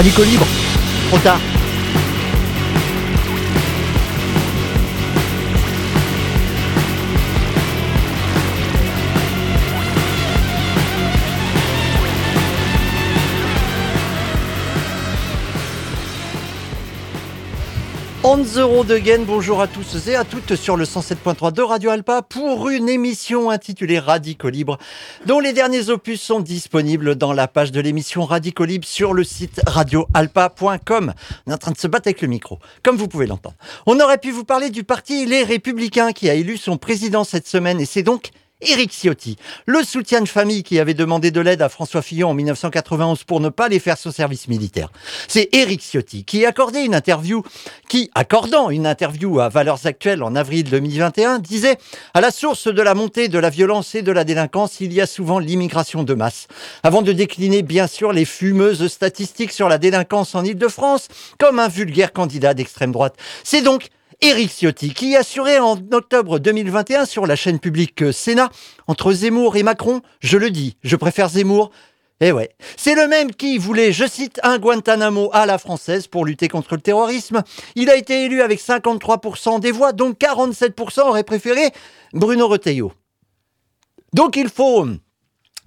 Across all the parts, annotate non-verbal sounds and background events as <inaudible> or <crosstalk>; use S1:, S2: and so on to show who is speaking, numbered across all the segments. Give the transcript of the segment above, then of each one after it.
S1: Radicaux libre. Trop tard. 11 euros de gain, bonjour à tous et à toutes sur le 107.3 de Radio Alpa pour une émission intitulée Radico Libre, dont les derniers opus sont disponibles dans la page de l'émission Radico Libre sur le site radioalpa.com. On est en train de se battre avec le micro, comme vous pouvez l'entendre. On aurait pu vous parler du parti Les Républicains qui a élu son président cette semaine et c'est donc Éric Ciotti, le soutien de famille qui avait demandé de l'aide à François Fillon en 1991 pour ne pas les faire son service militaire. C'est Éric Ciotti qui accordait une interview, qui, accordant une interview à Valeurs Actuelles en avril 2021, disait à la source de la montée de la violence et de la délinquance, il y a souvent l'immigration de masse. Avant de décliner bien sûr les fumeuses statistiques sur la délinquance en Ile-de-France comme un vulgaire candidat d'extrême droite. C'est donc Éric Ciotti, qui assurait en octobre 2021 sur la chaîne publique Sénat, entre Zemmour et Macron, je le dis, je préfère Zemmour, eh ouais, c'est le même qui voulait, je cite, un Guantanamo à la française pour lutter contre le terrorisme. Il a été élu avec 53% des voix, donc 47% auraient préféré Bruno Retailleau. Donc il faut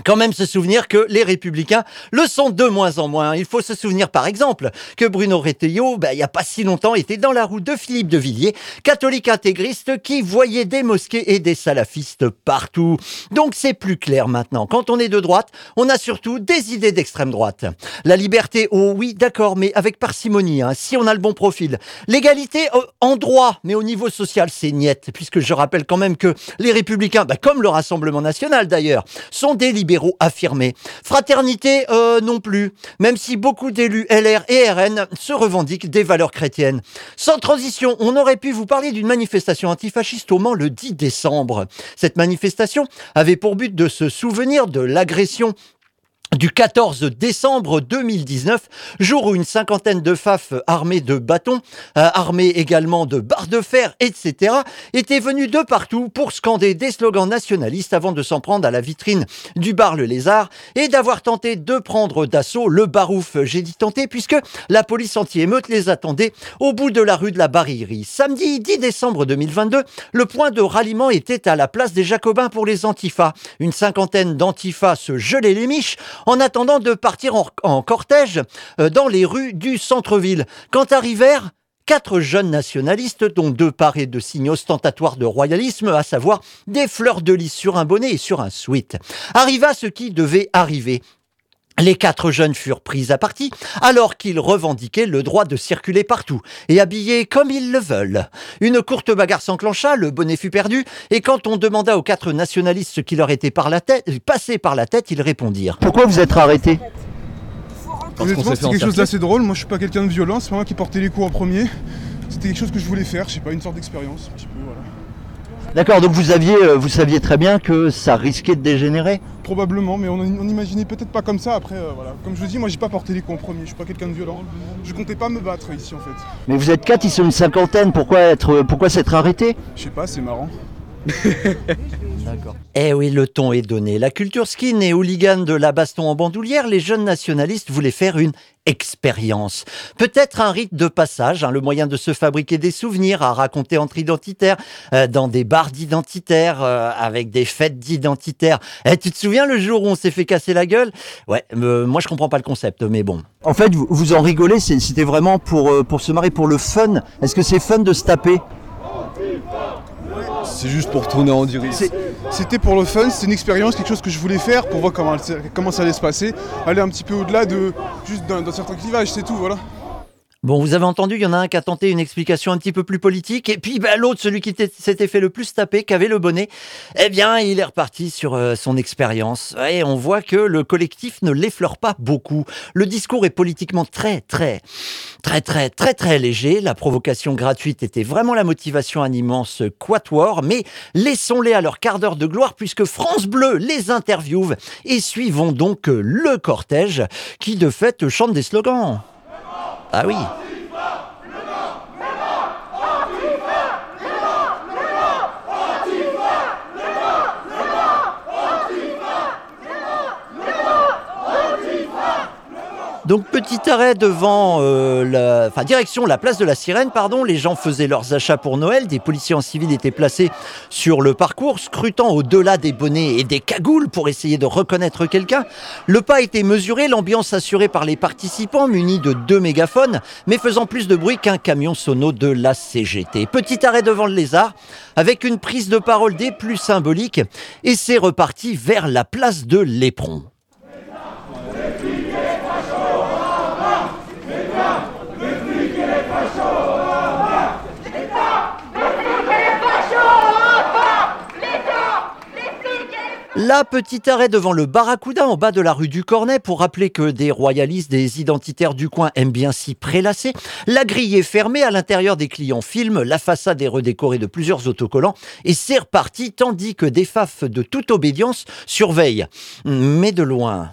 S1: quand même se souvenir que les républicains le sont de moins en moins. Il faut se souvenir par exemple que Bruno Retailleau, ben, il n'y a pas si longtemps, était dans la roue de Philippe de Villiers, catholique intégriste qui voyait des mosquées et des salafistes partout. Donc c'est plus clair maintenant. Quand on est de droite, on a surtout des idées d'extrême droite. La liberté, oh oui, d'accord, mais avec parcimonie, hein, si on a le bon profil. L'égalité euh, en droit, mais au niveau social, c'est niette, puisque je rappelle quand même que les républicains, ben, comme le Rassemblement national d'ailleurs, sont des libéraux affirmés. Fraternité euh, non plus, même si beaucoup d'élus LR et RN se revendiquent des valeurs chrétiennes. Sans transition, on aurait pu vous parler d'une manifestation antifasciste au Mans le 10 décembre. Cette manifestation avait pour but de se souvenir de l'agression du 14 décembre 2019, jour où une cinquantaine de FAF armés de bâtons, euh, armés également de barres de fer, etc., étaient venus de partout pour scander des slogans nationalistes avant de s'en prendre à la vitrine du bar Le Lézard et d'avoir tenté de prendre d'assaut le barouf, j'ai dit tenté, puisque la police anti-émeute les attendait au bout de la rue de la Barillerie. Samedi 10 décembre 2022, le point de ralliement était à la place des Jacobins pour les antifas. Une cinquantaine d'antifas se gelaient les miches en attendant de partir en, cortège euh, dans les rues du centre-ville. Quand arrivèrent quatre jeunes nationalistes, dont deux parés de signes ostentatoires de royalisme, à savoir des fleurs de lys sur un bonnet et sur un sweat. Arriva ce qui devait arriver. Les quatre jeunes furent pris à partie alors qu'ils revendiquaient le droit de circuler partout et habiller comme ils le veulent. Une courte bagarre s'enclencha, le bonnet fut perdu et quand on demanda aux quatre nationalistes ce qui leur était par la tête, passé par la tête, ils répondirent. Pourquoi vous êtes arrêtés?
S2: Honnêtement, c'est quelque chose d'assez drôle. Moi, je suis pas quelqu'un de violent. C'est moi qui portais les coups en premier. C'était quelque chose que je voulais faire. Je sais pas, une sorte d'expérience.
S1: D'accord, donc vous aviez, euh, vous saviez très bien que ça risquait de dégénérer
S2: Probablement, mais on, on imaginait peut-être pas comme ça. Après, euh, voilà. Comme je vous dis, moi j'ai pas porté les coups en premier, je suis pas quelqu'un de violent. Je comptais pas me battre ici en fait.
S1: Mais vous êtes quatre, ils sont une cinquantaine, pourquoi être, pourquoi s'être arrêté
S2: Je sais pas, c'est marrant. <laughs>
S1: D'accord. Eh oui, le ton est donné. La culture skin et hooligan de la baston en bandoulière, les jeunes nationalistes voulaient faire une expérience. Peut-être un rite de passage, hein, le moyen de se fabriquer des souvenirs à raconter entre identitaires, euh, dans des bars d'identitaires, euh, avec des fêtes d'identitaires. Eh, tu te souviens le jour où on s'est fait casser la gueule? Ouais, euh, moi je comprends pas le concept, mais bon. En fait, vous, vous en rigolez, c'était vraiment pour, pour se marrer, pour le fun. Est-ce que c'est fun de se taper?
S3: C'est juste pour tourner en direct.
S2: C'était pour le fun, c'est une expérience, quelque chose que je voulais faire pour voir comment, comment ça allait se passer. Aller un petit peu au-delà de juste d'un certain clivage, c'est tout, voilà.
S1: Bon, vous avez entendu, il y en a un qui a tenté une explication un petit peu plus politique, et puis bah, l'autre, celui qui s'était fait le plus taper, qui avait le bonnet, eh bien, il est reparti sur euh, son expérience. Et on voit que le collectif ne l'effleure pas beaucoup. Le discours est politiquement très, très, très, très, très, très léger. La provocation gratuite était vraiment la motivation animant ce quatuor, mais laissons-les à leur quart d'heure de gloire, puisque France Bleu les interviewe, et suivons donc le cortège, qui de fait chante des slogans. Ah oui Donc petit arrêt devant euh, la, direction la place de la Sirène, pardon. Les gens faisaient leurs achats pour Noël. Des policiers en civil étaient placés sur le parcours, scrutant au-delà des bonnets et des cagoules pour essayer de reconnaître quelqu'un. Le pas était mesuré, l'ambiance assurée par les participants munis de deux mégaphones, mais faisant plus de bruit qu'un camion sono de la CGT. Petit arrêt devant le lézard, avec une prise de parole des plus symboliques, et c'est reparti vers la place de l'éperon. La petite arrêt devant le Barracuda en bas de la rue du Cornet pour rappeler que des royalistes, des identitaires du coin aiment bien s'y prélasser. La grille est fermée, à l'intérieur des clients filment, la façade est redécorée de plusieurs autocollants et c'est reparti tandis que des fafs de toute obédience surveillent. Mais de loin.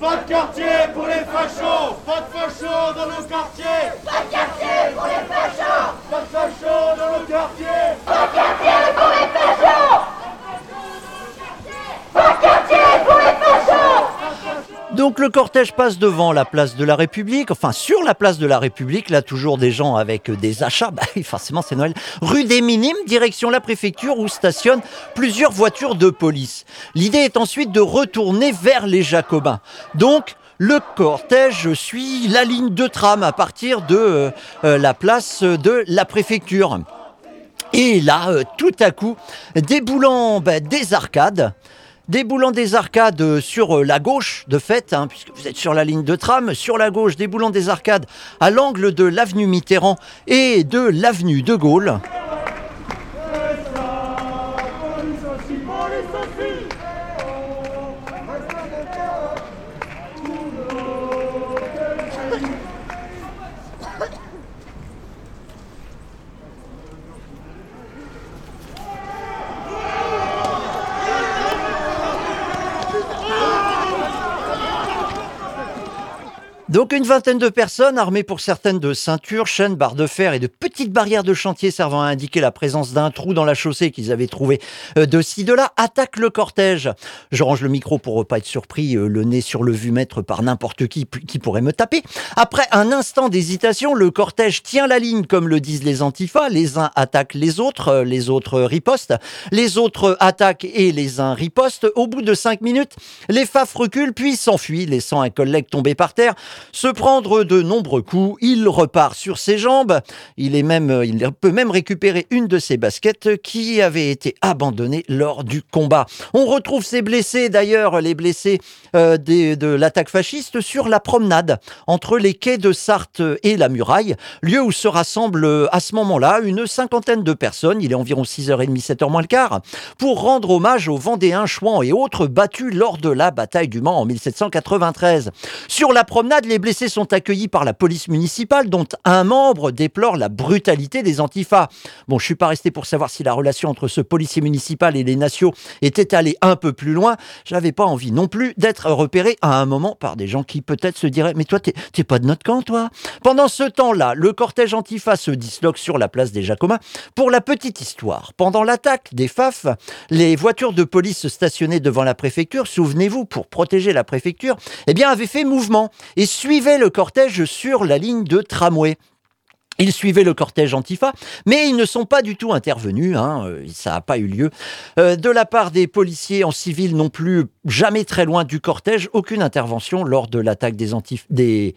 S4: Pas de quartier pour les fachos Pas de fachos dans nos quartiers
S5: Pas de quartier pour les fachos
S4: Pas de fachos dans nos quartiers
S5: Pas de quartier pour les fachos Pas de quartier pour les fachos
S1: Donc le cortège passe devant la place de la République, enfin sur la place de la République, là toujours des gens avec des achats, <laughs> bah forcément c'est Noël, rue des Minimes, direction la préfecture où stationnent plusieurs voitures de police. L'idée est ensuite de retourner vers les Jacobins. Donc le cortège suit la ligne de tram à partir de euh, euh, la place de la préfecture. Et là, euh, tout à coup, déboulant bah, des arcades, déboulant des arcades sur euh, la gauche, de fait, hein, puisque vous êtes sur la ligne de tram, sur la gauche, déboulant des arcades à l'angle de l'avenue Mitterrand et de l'avenue de Gaulle. Donc une vingtaine de personnes, armées pour certaines de ceintures, chaînes, barres de fer et de petites barrières de chantier servant à indiquer la présence d'un trou dans la chaussée qu'ils avaient trouvé euh, de ci, de là, attaquent le cortège. Je range le micro pour pas être surpris, euh, le nez sur le vumètre par n'importe qui qui pourrait me taper. Après un instant d'hésitation, le cortège tient la ligne comme le disent les antifas. Les uns attaquent les autres, euh, les autres ripostent. Les autres attaquent et les uns ripostent. Au bout de cinq minutes, les faf reculent puis s'enfuient, laissant un collègue tomber par terre se prendre de nombreux coups. Il repart sur ses jambes. Il, est même, il peut même récupérer une de ses baskets qui avait été abandonnée lors du combat. On retrouve ses blessés, d'ailleurs, les blessés euh, de l'attaque fasciste, sur la promenade entre les quais de Sarthe et la muraille, lieu où se rassemblent euh, à ce moment-là une cinquantaine de personnes. Il est environ 6h30, 7h moins le quart, pour rendre hommage aux Vendéens, Chouans et autres battus lors de la bataille du Mans en 1793. Sur la promenade, les blessés sont accueillis par la police municipale, dont un membre déplore la brutalité des antifas. Bon, je suis pas resté pour savoir si la relation entre ce policier municipal et les nationaux était allée un peu plus loin. J'avais pas envie non plus d'être repéré à un moment par des gens qui peut-être se diraient Mais toi, t'es pas de notre camp, toi? Pendant ce temps-là, le cortège antifa se disloque sur la place des Jacobins. Pour la petite histoire, pendant l'attaque des FAF, les voitures de police stationnées devant la préfecture, souvenez-vous, pour protéger la préfecture, eh bien, avaient fait mouvement et suivaient le cortège sur la ligne de tramway. Ils suivaient le cortège Antifa, mais ils ne sont pas du tout intervenus, hein, euh, ça n'a pas eu lieu. Euh, de la part des policiers en civil non plus, jamais très loin du cortège, aucune intervention lors de l'attaque des, antif- des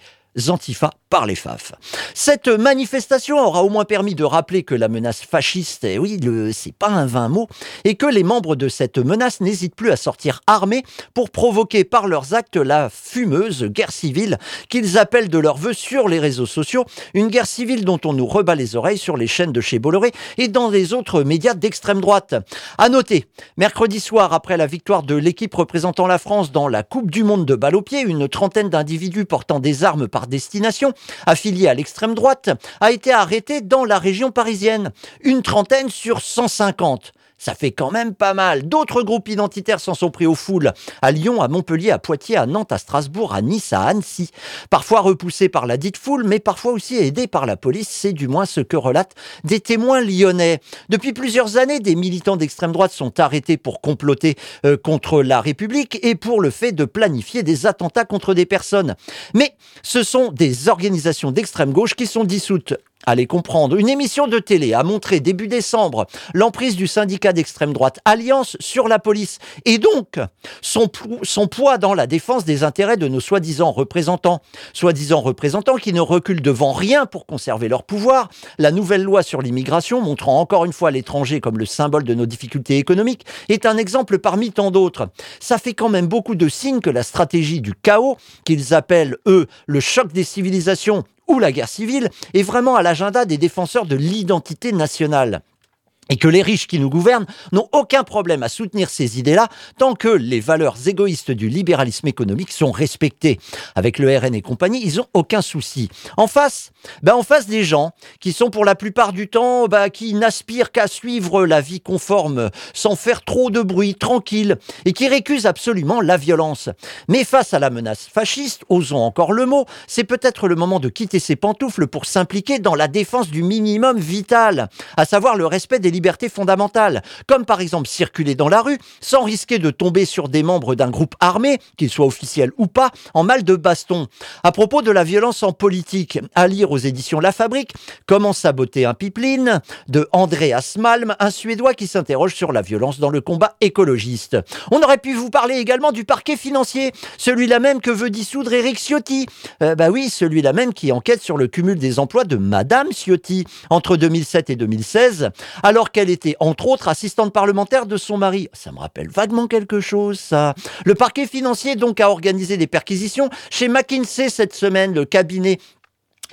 S1: Antifa par les FAF. Cette manifestation aura au moins permis de rappeler que la menace fasciste, eh oui, c'est pas un vain mot, et que les membres de cette menace n'hésitent plus à sortir armés pour provoquer par leurs actes la fumeuse guerre civile qu'ils appellent de leur vœu sur les réseaux sociaux, une guerre civile dont on nous rebat les oreilles sur les chaînes de chez Bolloré et dans les autres médias d'extrême droite. À noter, mercredi soir, après la victoire de l'équipe représentant la France dans la Coupe du Monde de balle au pied, une trentaine d'individus portant des armes par destination, affiliés à l'extrême droite, a été arrêtée dans la région parisienne. Une trentaine sur 150. Ça fait quand même pas mal. D'autres groupes identitaires s'en sont pris aux foules. À Lyon, à Montpellier, à Poitiers, à Nantes, à Strasbourg, à Nice, à Annecy. Parfois repoussés par la dite foule, mais parfois aussi aidés par la police. C'est du moins ce que relatent des témoins lyonnais. Depuis plusieurs années, des militants d'extrême droite sont arrêtés pour comploter euh, contre la République et pour le fait de planifier des attentats contre des personnes. Mais ce sont des organisations d'extrême gauche qui sont dissoutes. Allez comprendre. Une émission de télé a montré début décembre l'emprise du syndicat d'extrême droite Alliance sur la police et donc son, son poids dans la défense des intérêts de nos soi-disant représentants. Soi-disant représentants qui ne reculent devant rien pour conserver leur pouvoir. La nouvelle loi sur l'immigration, montrant encore une fois l'étranger comme le symbole de nos difficultés économiques, est un exemple parmi tant d'autres. Ça fait quand même beaucoup de signes que la stratégie du chaos, qu'ils appellent eux le choc des civilisations ou la guerre civile est vraiment à l'agenda des défenseurs de l'identité nationale et que les riches qui nous gouvernent n'ont aucun problème à soutenir ces idées-là tant que les valeurs égoïstes du libéralisme économique sont respectées. Avec le RN et compagnie, ils ont aucun souci. En face, ben en face des gens qui sont pour la plupart du temps, ben, qui n'aspirent qu'à suivre la vie conforme sans faire trop de bruit, tranquille, et qui récusent absolument la violence. Mais face à la menace fasciste, osons encore le mot, c'est peut-être le moment de quitter ses pantoufles pour s'impliquer dans la défense du minimum vital, à savoir le respect des libertés fondamentales, comme par exemple circuler dans la rue sans risquer de tomber sur des membres d'un groupe armé, qu'ils soient officiels ou pas, en mal de baston. À propos de la violence en politique, à lire aux éditions La Fabrique, Comment saboter un pipeline de Andreas Malm, un Suédois qui s'interroge sur la violence dans le combat écologiste. On aurait pu vous parler également du parquet financier, celui-là même que veut dissoudre Eric Ciotti. Euh, bah oui, celui-là même qui enquête sur le cumul des emplois de Madame Ciotti entre 2007 et 2016, alors qu'elle était entre autres assistante parlementaire de son mari. Ça me rappelle vaguement quelque chose, ça. Le parquet financier donc a organisé des perquisitions chez McKinsey cette semaine, le cabinet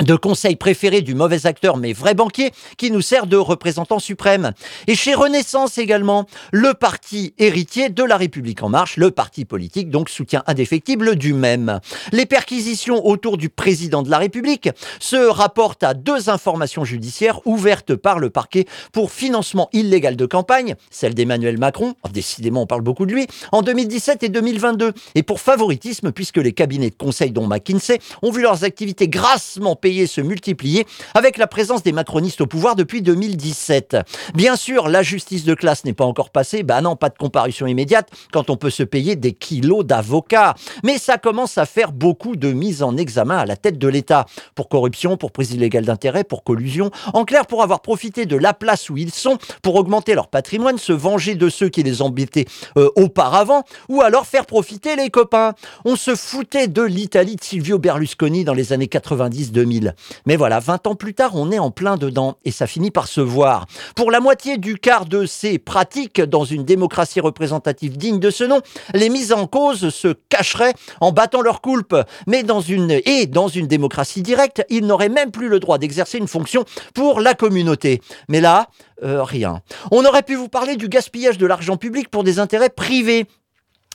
S1: de conseil préféré du mauvais acteur mais vrai banquier qui nous sert de représentant suprême. Et chez Renaissance également, le parti héritier de la République en marche, le parti politique donc soutien indéfectible du même. Les perquisitions autour du président de la République se rapportent à deux informations judiciaires ouvertes par le parquet pour financement illégal de campagne, celle d'Emmanuel Macron, oh, décidément on parle beaucoup de lui, en 2017 et 2022, et pour favoritisme puisque les cabinets de conseil dont McKinsey ont vu leurs activités grassement payées se multiplier avec la présence des macronistes au pouvoir depuis 2017. Bien sûr, la justice de classe n'est pas encore passée, bah non, pas de comparution immédiate quand on peut se payer des kilos d'avocats. Mais ça commence à faire beaucoup de mises en examen à la tête de l'État. Pour corruption, pour prise illégale d'intérêt, pour collusion. En clair, pour avoir profité de la place où ils sont, pour augmenter leur patrimoine, se venger de ceux qui les embêtaient euh, auparavant, ou alors faire profiter les copains. On se foutait de l'Italie de Silvio Berlusconi dans les années 90-2000. Mais voilà, 20 ans plus tard, on est en plein dedans et ça finit par se voir. Pour la moitié du quart de ces pratiques dans une démocratie représentative digne de ce nom, les mises en cause se cacheraient en battant leur coulpe. Mais dans une, et dans une démocratie directe, ils n'auraient même plus le droit d'exercer une fonction pour la communauté. Mais là, euh, rien. On aurait pu vous parler du gaspillage de l'argent public pour des intérêts privés.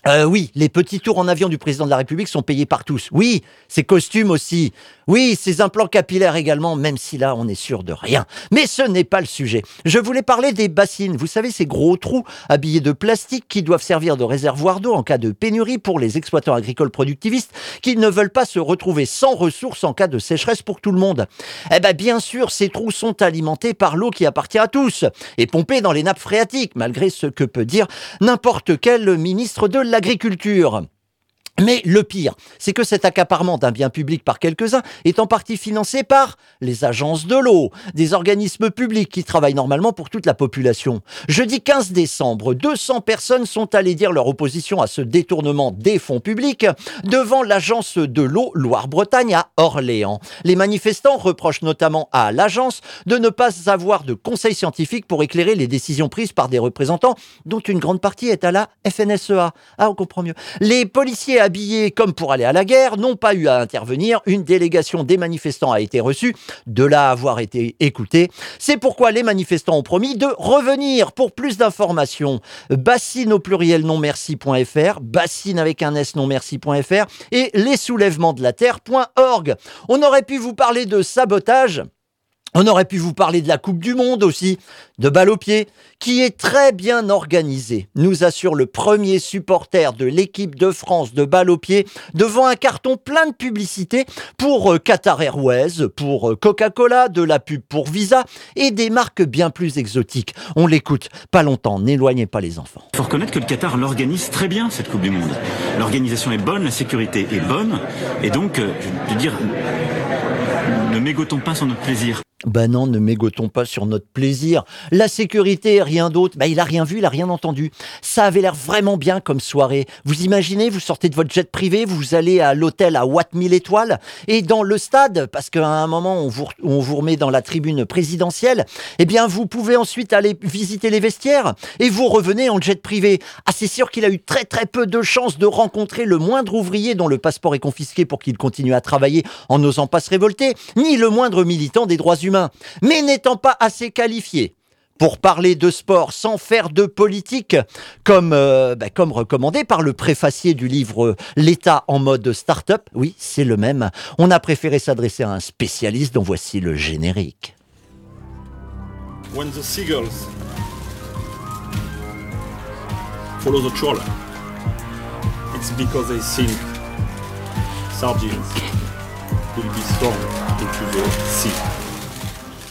S1: Euh, oui, les petits tours en avion du président de la République sont payés par tous. Oui, ses costumes aussi. Oui, ses implants capillaires également, même si là, on est sûr de rien. Mais ce n'est pas le sujet. Je voulais parler des bassines. Vous savez, ces gros trous habillés de plastique qui doivent servir de réservoir d'eau en cas de pénurie pour les exploitants agricoles productivistes qui ne veulent pas se retrouver sans ressources en cas de sécheresse pour tout le monde. Eh ben, bien sûr, ces trous sont alimentés par l'eau qui appartient à tous et pompés dans les nappes phréatiques, malgré ce que peut dire n'importe quel ministre de l'agriculture. Mais le pire, c'est que cet accaparement d'un bien public par quelques-uns est en partie financé par les agences de l'eau, des organismes publics qui travaillent normalement pour toute la population. Jeudi 15 décembre, 200 personnes sont allées dire leur opposition à ce détournement des fonds publics devant l'agence de l'eau Loire-Bretagne à Orléans. Les manifestants reprochent notamment à l'agence de ne pas avoir de conseil scientifique pour éclairer les décisions prises par des représentants dont une grande partie est à la FNSEA. Ah, on comprend mieux. Les policiers habillés comme pour aller à la guerre, n'ont pas eu à intervenir. Une délégation des manifestants a été reçue, de là avoir été écoutée. C'est pourquoi les manifestants ont promis de revenir pour plus d'informations. Bassine au pluriel non merci.fr, bassine avec un s non merci.fr et les soulèvements de la terre.org. On aurait pu vous parler de sabotage On aurait pu vous parler de la Coupe du Monde aussi, de balle au pied, qui est très bien organisée, nous assure le premier supporter de l'équipe de France de balle au pied devant un carton plein de publicité pour euh, Qatar Airways, pour euh, Coca-Cola, de la pub pour Visa et des marques bien plus exotiques. On l'écoute, pas longtemps, n'éloignez pas les enfants.
S6: Il faut reconnaître que le Qatar l'organise très bien, cette Coupe du Monde. L'organisation est bonne, la sécurité est bonne, et donc, euh, je dire, ne mégotons pas sur notre plaisir.
S1: Ben non, ne mégotons pas sur notre plaisir. La sécurité, rien d'autre. Ben il a rien vu, il a rien entendu. Ça avait l'air vraiment bien comme soirée. Vous imaginez, vous sortez de votre jet privé, vous allez à l'hôtel à Watt 1000 étoiles et dans le stade, parce qu'à un moment on vous, on vous remet dans la tribune présidentielle, eh bien vous pouvez ensuite aller visiter les vestiaires et vous revenez en jet privé. Ah c'est sûr qu'il a eu très très peu de chances de rencontrer le moindre ouvrier dont le passeport est confisqué pour qu'il continue à travailler en n'osant pas se révolter, ni le moindre militant des droits humains mais n'étant pas assez qualifié pour parler de sport sans faire de politique, comme, euh, bah, recommandé par le préfacier du livre L'État en mode start-up. Oui, c'est le même. On a préféré s'adresser à un spécialiste dont voici le générique.
S7: When the seagulls follow the it's because they sardines thrown into the sea.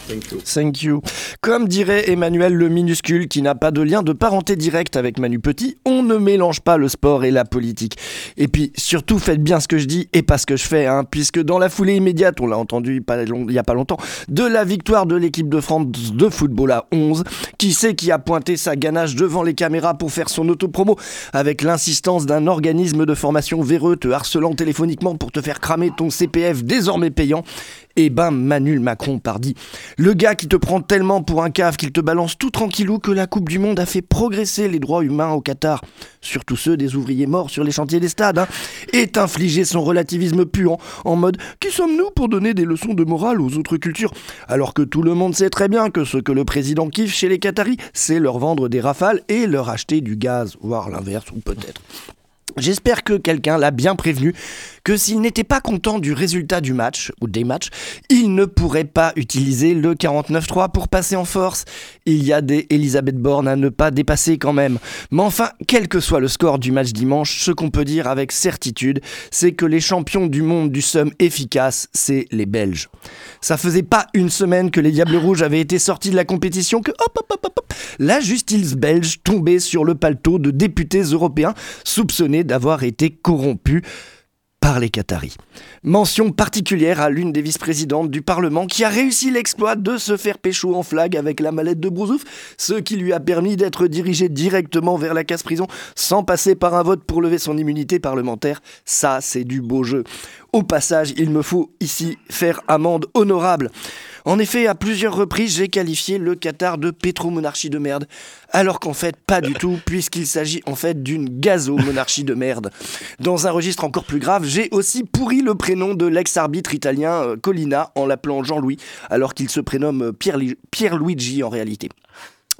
S7: Thank you.
S8: Comme dirait Emmanuel le minuscule, qui n'a pas de lien de parenté direct avec Manu Petit, on ne mélange pas le sport et la politique. Et puis, surtout, faites bien ce que je dis et pas ce que je fais, hein, puisque dans la foulée immédiate, on l'a entendu il n'y a pas longtemps, de la victoire de l'équipe de France de football à 11, qui sait qui a pointé sa ganache devant les caméras pour faire son autopromo, avec l'insistance d'un organisme de formation véreux te harcelant téléphoniquement pour te faire cramer ton CPF désormais payant et ben Manuel Macron pardi. Le gars qui te prend tellement pour un cave qu'il te balance tout tranquillou que la Coupe du Monde a fait progresser les droits humains au Qatar, surtout ceux des ouvriers morts sur les chantiers des stades, hein, est infligé son relativisme puant en mode qui sommes-nous pour donner des leçons de morale aux autres cultures? Alors que tout le monde sait très bien que ce que le président kiffe chez les Qataris, c'est leur vendre des rafales et leur acheter du gaz, voire l'inverse ou peut-être. J'espère que quelqu'un l'a bien prévenu que s'il n'était pas content du résultat du match ou des matchs, il ne pourrait pas utiliser le 49-3 pour passer en force. Il y a des Elisabeth Borne à ne pas dépasser quand même. Mais enfin, quel que soit le score du match dimanche, ce qu'on peut dire avec certitude, c'est que les champions du monde du somme efficace, c'est les Belges. Ça faisait pas une semaine que les Diables Rouges avaient été sortis de la compétition que hop hop hop hop, la justice belge tombait sur le paletot de députés européens soupçonnés d'avoir été corrompus par les Qataris. Mention particulière à l'une des vice-présidentes du Parlement qui a réussi l'exploit de se faire pécho en flag avec la mallette de Brousouf, ce qui lui a permis d'être dirigé directement vers la casse-prison sans passer par un vote pour lever son immunité parlementaire. Ça, c'est du beau jeu. Au passage, il me faut ici faire amende honorable. En effet, à plusieurs reprises, j'ai qualifié le Qatar de pétromonarchie de merde, alors qu'en fait, pas du tout, puisqu'il s'agit en fait d'une gazo-monarchie de merde. Dans un registre encore plus grave, j'ai aussi pourri le prénom de l'ex-arbitre italien euh, Colina en l'appelant Jean-Louis, alors qu'il se prénomme euh, Pierre Pierluigi en réalité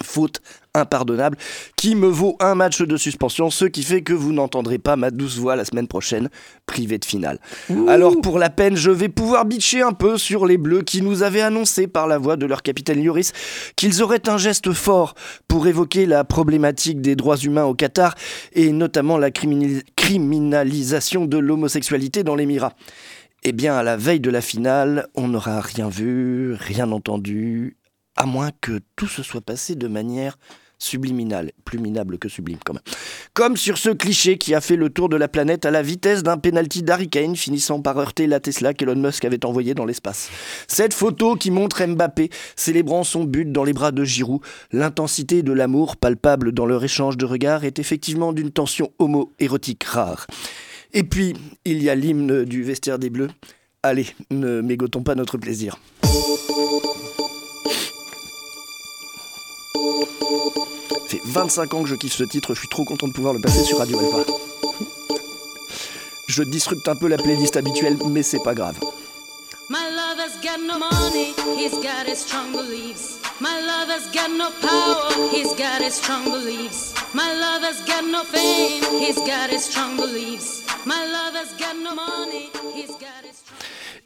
S8: faute impardonnable qui me vaut un match de suspension, ce qui fait que vous n'entendrez pas ma douce voix la semaine prochaine, privée de finale. Alors pour la peine, je vais pouvoir bitcher un peu sur les Bleus qui nous avaient annoncé par la voix de leur capitaine Lloris qu'ils auraient un geste fort pour évoquer la problématique des droits humains au Qatar et notamment la criminalisation de l'homosexualité dans l'Émirat. Eh bien, à la veille de la finale, on n'aura rien vu, rien entendu, à moins que tout se soit passé de manière subliminale, plus minable que sublime quand même. Comme sur ce cliché qui a fait le tour de la planète à la vitesse d'un penalty d'Harry Kane finissant par heurter la Tesla qu'Elon Musk avait envoyée dans l'espace. Cette photo qui montre Mbappé célébrant son but dans les bras de Giroud, l'intensité de l'amour palpable dans leur échange de regards est effectivement d'une tension homo-érotique rare. Et puis, il y a l'hymne du vestiaire des Bleus. Allez, ne mégotons pas notre plaisir. Fait 25 ans que je kiffe ce titre, je suis trop content de pouvoir le passer sur Radio Alpha. Je disrupte un peu la playlist habituelle, mais c'est pas grave.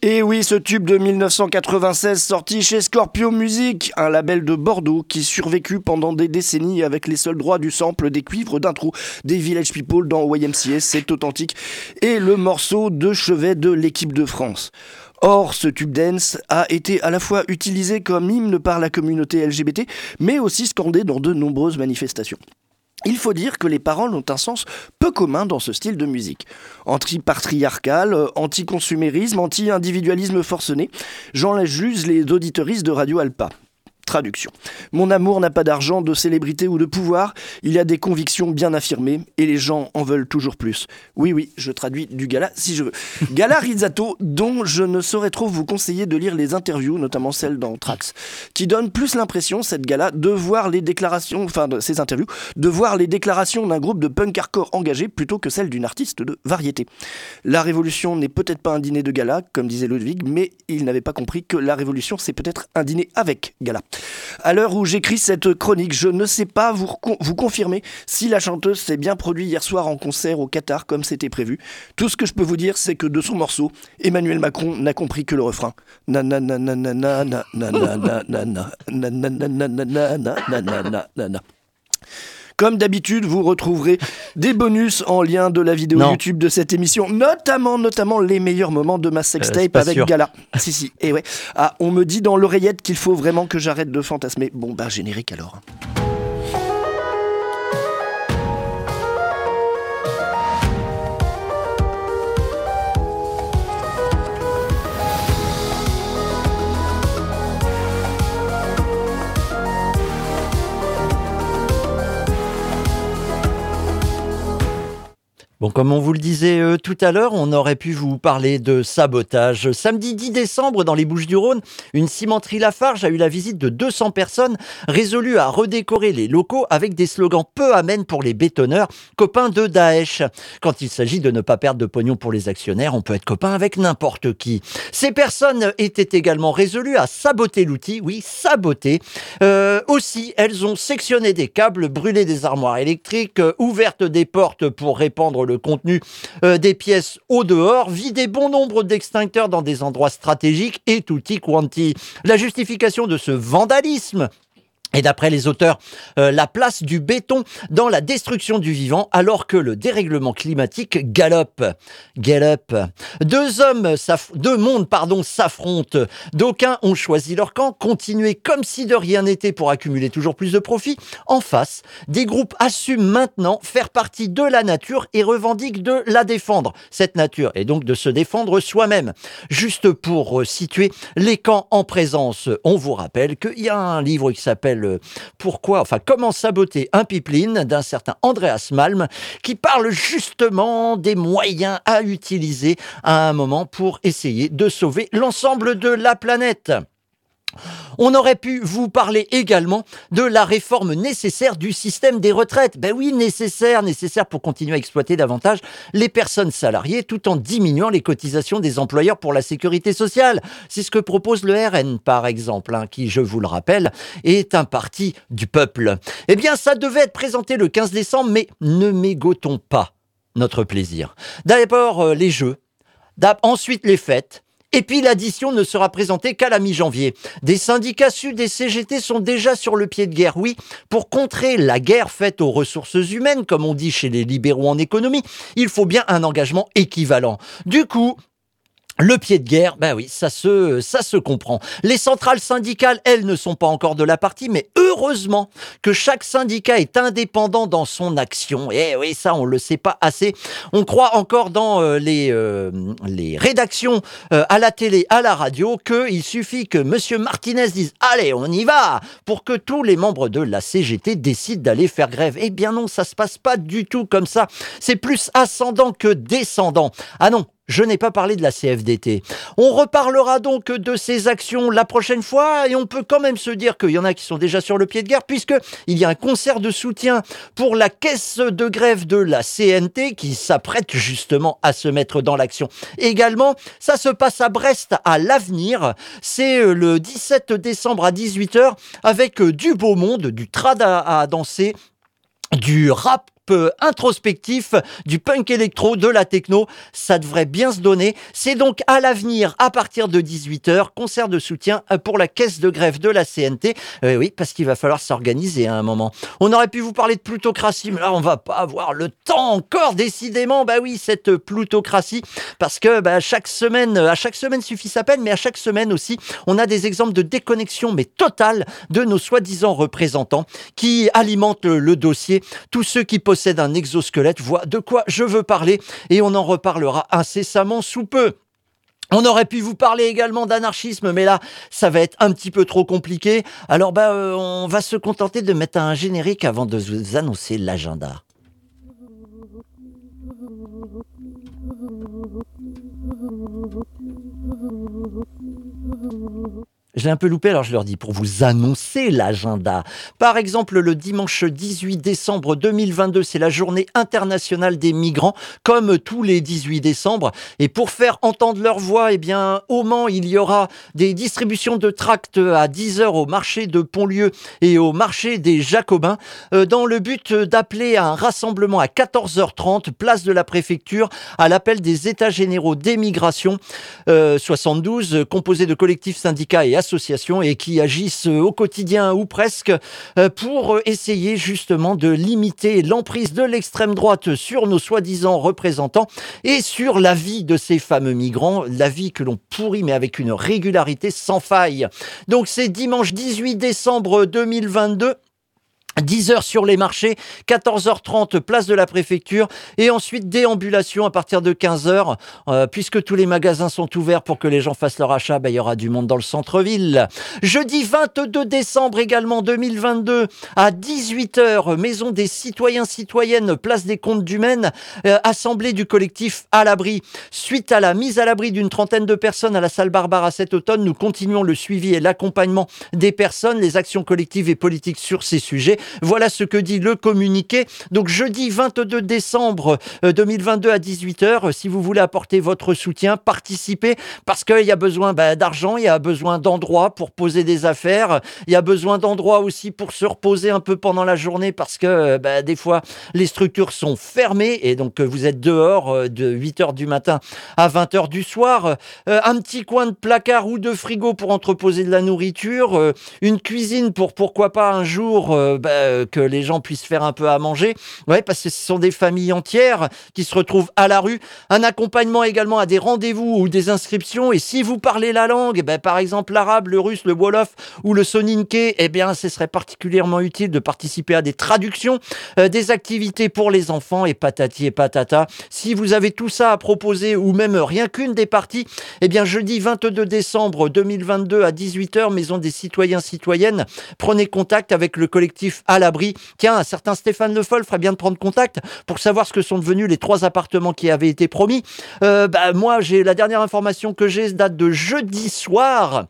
S8: Et oui, ce tube de 1996 sorti chez Scorpio Music, un label de Bordeaux qui survécut pendant des décennies avec les seuls droits du sample des cuivres d'intro des Village People dans YMCA, c'est authentique, et le morceau de chevet de l'équipe de France. Or, ce tube dance a été à la fois utilisé comme hymne par la communauté LGBT, mais aussi scandé dans de nombreuses manifestations. Il faut dire que les paroles ont un sens peu commun dans ce style de musique. Anti-patriarcal, euh, anti-consumérisme, anti-individualisme forcené, j'en juste les auditeuristes de Radio Alpa. Traduction. Mon amour n'a pas d'argent, de célébrité ou de pouvoir, il a des convictions bien affirmées et les gens en veulent toujours plus. Oui, oui, je traduis du gala si je veux. <laughs> Gala Rizzato, dont je ne saurais trop vous conseiller de lire les interviews, notamment celles dans Trax, qui donne plus l'impression, cette gala, de voir les déclarations, enfin de ces interviews, de voir les déclarations d'un groupe de punk hardcore engagé plutôt que celles d'une artiste de variété. La révolution n'est peut-être pas un dîner de gala, comme disait Ludwig, mais il n'avait pas compris que la révolution c'est peut-être un dîner avec gala. À l'heure où j'écris cette chronique, je ne sais pas vous, vous confirmer si la chanteuse s'est bien produite hier soir en concert au Qatar comme c'était prévu. Tout ce que je peux vous dire, c'est que de son morceau, Emmanuel Macron n'a compris que le refrain. Comme d'habitude, vous retrouverez des bonus en lien de la vidéo. YouTube de cette émission, notamment, notamment les meilleurs moments de ma sextape avec. Gala. <laughs> si, si, et ouais. Ah, on me dit dans l'oreillette qu'il faut vraiment que j'arrête de fantasmer. Bon, bah, générique alors.
S1: Comme on vous le disait euh, tout à l'heure, on aurait pu vous parler de sabotage. Samedi 10 décembre, dans les Bouches-du-Rhône, une cimenterie Lafarge a eu la visite de 200 personnes résolues à redécorer les locaux avec des slogans peu amènes pour les bétonneurs, copains de Daesh. Quand il s'agit de ne pas perdre de pognon pour les actionnaires, on peut être copain avec n'importe qui. Ces personnes étaient également résolues à saboter l'outil, oui, saboter. Euh, aussi, elles ont sectionné des câbles, brûlé des armoires électriques, euh, ouvertes des portes pour répandre le contenu euh, des pièces au dehors, vidé bon nombre d'extincteurs dans des endroits stratégiques et tutti quanti. La justification de ce vandalisme et d'après les auteurs, euh, la place du béton dans la destruction du vivant alors que le dérèglement climatique galope. Galope. Deux hommes, deux mondes, pardon, s'affrontent. D'aucuns ont choisi leur camp, continuer comme si de rien n'était pour accumuler toujours plus de profits. En face, des groupes assument maintenant faire partie de la nature et revendiquent de la défendre. Cette nature et donc de se défendre soi-même. Juste pour euh, situer les camps en présence, on vous rappelle qu'il y a un livre qui s'appelle Pourquoi, enfin comment saboter un pipeline d'un certain Andreas Malm qui parle justement des moyens à utiliser à un moment pour essayer de sauver l'ensemble de la planète. On aurait pu vous parler également de la réforme nécessaire du système des retraites. Ben oui, nécessaire, nécessaire pour continuer à exploiter davantage les personnes salariées tout en diminuant les cotisations des employeurs pour la sécurité sociale. C'est ce que propose le RN, par exemple, hein, qui, je vous le rappelle, est un parti du peuple. Eh bien, ça devait être présenté le 15 décembre, mais ne mégotons pas notre plaisir. D'abord, euh, les jeux, ensuite les fêtes, et puis l'addition ne sera présentée qu'à la mi-janvier. Des syndicats sud et CGT sont déjà sur le pied de guerre, oui, pour contrer la guerre faite aux ressources humaines, comme on dit chez les libéraux en économie, il faut bien un engagement équivalent. Du coup, le pied de guerre, ben oui, ça se, ça se comprend. Les centrales syndicales, elles, ne sont pas encore de la partie, mais heureusement que chaque syndicat est indépendant dans son action. Et oui, ça, on le sait pas assez. On croit encore dans euh, les, euh, les rédactions euh, à la télé, à la radio, qu'il suffit que Monsieur Martinez dise allez, on y va, pour que tous les membres de la CGT décident d'aller faire grève. Eh bien non, ça se passe pas du tout comme ça. C'est plus ascendant que descendant. Ah non, je n'ai pas parlé de la CFDT. On reparlera donc de ces actions la prochaine fois et on peut quand même se dire qu'il y en a qui sont déjà sur le pied de guerre puisque il y a un concert de soutien pour la caisse de grève de la CNT qui s'apprête justement à se mettre dans l'action. Également, ça se passe à Brest à l'avenir. C'est euh, le 17 décembre à 18h avec euh, du beau monde, du trad à, danser, du rap introspectif, du punk électro, de la techno. Ça devrait bien se donner. C'est donc à l'avenir, à partir de 18h, concert de soutien pour la caisse de grève de la CNT. Euh, oui, parce qu'il va falloir s'organiser à un moment. On aurait pu vous parler de plutocratie, mais là, on va pas avoir le temps encore, décidément. Bah oui, cette plutocratie, parce que bah, chaque semaine, à chaque semaine suffit sa peine, mais à chaque semaine aussi, on a des exemples de déconnexion, mais totale, de nos soi-disant représentants qui alimentent le, le dossier. Tous ceux qui possèdent un exosquelette voient de quoi je veux parler et on en reparlera incessamment sous peu. On aurait pu vous parler également d'anarchisme, mais là, ça va être un petit peu trop compliqué. Alors, bah, euh, on va se contenter de mettre un générique avant de vous annoncer l'agenda. J'ai un peu loupé, alors je leur dis pour vous annoncer l'agenda. Par exemple, le dimanche 18 décembre 2022, c'est la journée internationale des migrants, comme tous les 18 décembre. Et pour faire entendre leur voix, eh bien, au Mans, il y aura des distributions de tracts à 10 heures au marché de Pontlieu et au marché des Jacobins, euh, dans le but d'appeler à un rassemblement à 14h30, place de la préfecture, à l'appel des États généraux d'émigration euh, 72, composé de collectifs, syndicats et associations et qui agissent au quotidien ou presque euh, pour essayer justement de limiter l'emprise de l'extrême droite sur nos soi-disant représentants et sur la vie de ces fameux migrants, la vie que l'on pourrit mais avec une régularité sans faille. Donc c'est dimanche 18 décembre 2022 10h sur les marchés, 14h30 place de la préfecture et ensuite déambulation à partir de 15h euh, puisque tous les magasins sont ouverts pour que les gens fassent leur achat, bah, il y aura du monde dans le centre-ville. Jeudi 22 décembre également 2022 à 18h, maison des citoyens citoyennes, place des comptes du Maine, euh, assemblée du collectif à l'abri. Suite à la mise à l'abri d'une trentaine de personnes à la salle Barbara cet automne, nous continuons le suivi et l'accompagnement des personnes, les actions collectives et politiques sur ces sujets. Voilà ce que dit le communiqué. Donc jeudi 22 décembre 2022 à 18h, si vous voulez apporter votre soutien, participez parce qu'il y a besoin bah, d'argent, il y a besoin d'endroits pour poser des affaires, il y a besoin d'endroits aussi pour se reposer un peu pendant la journée parce que bah, des fois les structures sont fermées et donc vous êtes dehors euh, de 8h du matin à 20h du soir. Euh, un petit coin de placard ou de frigo pour entreposer de la nourriture, euh, une cuisine pour pourquoi pas un jour bah, euh, que les gens puissent faire un peu à manger. Ouais, parce que ce sont des familles entières qui se retrouvent à la rue. Un accompagnement également à des rendez-vous ou des inscriptions. Et si vous parlez la langue, eh ben, par exemple l'arabe, le russe, le wolof ou le soninké, eh bien, ce serait particulièrement utile de participer à des traductions, euh, des activités pour les enfants et patati et patata. Si vous avez tout ça à proposer ou même rien qu'une des parties, eh bien, jeudi 22 décembre 2022 à 18h, Maison des citoyens citoyennes, prenez contact avec le collectif à l'abri. Tiens, un certain Stéphane Le Foll ferait bien de prendre contact pour savoir ce que sont devenus les trois appartements qui avaient été promis. Euh, bah, moi, j'ai la dernière information que j'ai date de jeudi soir.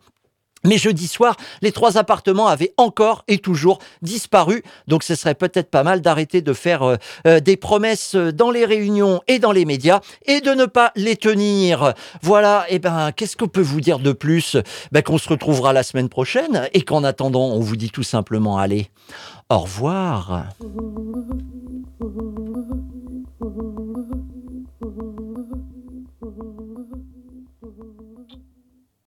S1: Mais jeudi soir, les trois appartements avaient encore et toujours disparu. Donc ce serait peut-être pas mal d'arrêter de faire euh, euh, des promesses dans les réunions et dans les médias et de ne pas les tenir. Voilà, et ben qu'est-ce qu'on peut vous dire de plus? Ben, Qu'on se retrouvera la semaine prochaine et qu'en attendant, on vous dit tout simplement allez, au revoir.